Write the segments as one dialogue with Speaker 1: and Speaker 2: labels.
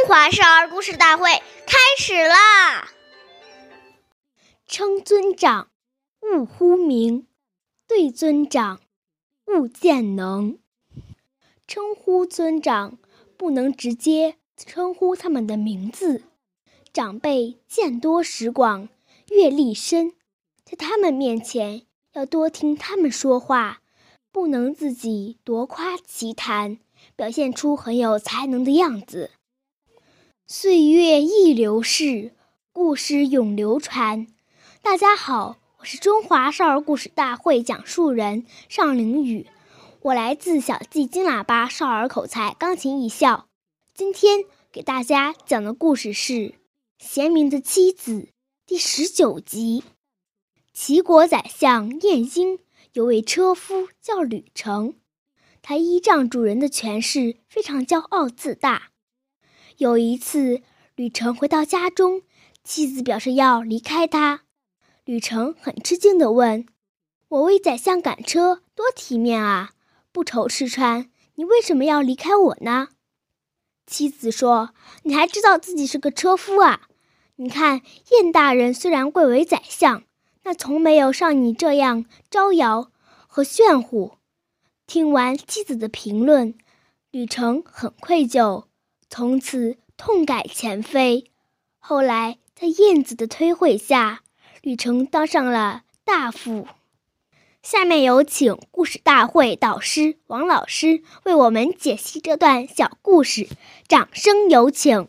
Speaker 1: 中华少儿故事大会开始啦！
Speaker 2: 称尊长，勿呼名；对尊长，勿见能。称呼尊长，不能直接称呼他们的名字。长辈见多识广，阅历深，在他们面前要多听他们说话，不能自己夺夸其谈，表现出很有才能的样子。岁月易流逝，故事永流传。大家好，我是中华少儿故事大会讲述人尚凌宇，我来自小季金喇叭少儿口才钢琴艺校。今天给大家讲的故事是《贤明的妻子》第十九集。齐国宰相晏婴有位车夫叫吕成，他依仗主人的权势，非常骄傲自大。有一次，吕成回到家中，妻子表示要离开他。吕成很吃惊地问：“我为宰相赶车，多体面啊！不愁吃穿，你为什么要离开我呢？”妻子说：“你还知道自己是个车夫啊？你看晏大人虽然贵为宰相，那从没有像你这样招摇和炫乎。”听完妻子的评论，吕成很愧疚。从此痛改前非。后来，在燕子的推会下，吕成当上了大夫。下面有请故事大会导师王老师为我们解析这段小故事，掌声有请。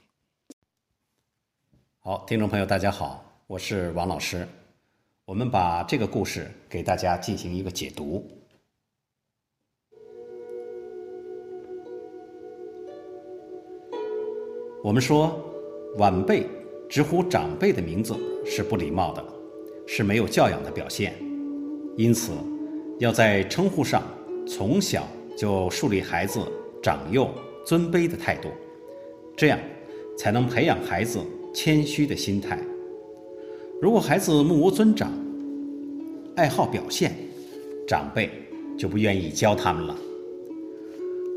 Speaker 3: 好，听众朋友，大家好，我是王老师。我们把这个故事给大家进行一个解读。我们说，晚辈直呼长辈的名字是不礼貌的，是没有教养的表现。因此，要在称呼上从小就树立孩子长幼尊卑的态度，这样才能培养孩子谦虚的心态。如果孩子目无尊长，爱好表现，长辈就不愿意教他们了。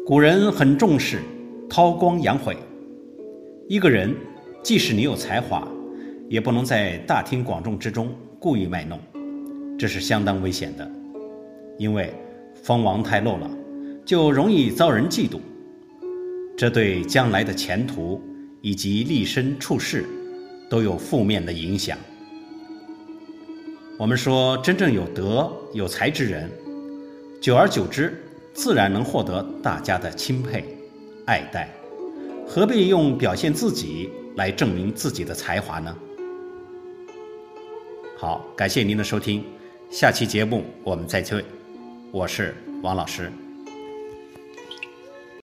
Speaker 3: 古人很重视韬光养晦。一个人，即使你有才华，也不能在大庭广众之中故意卖弄，这是相当危险的。因为锋芒太露了，就容易遭人嫉妒，这对将来的前途以及立身处世都有负面的影响。我们说，真正有德有才之人，久而久之，自然能获得大家的钦佩、爱戴。何必用表现自己来证明自己的才华呢？好，感谢您的收听，下期节目我们再会，我是王老师。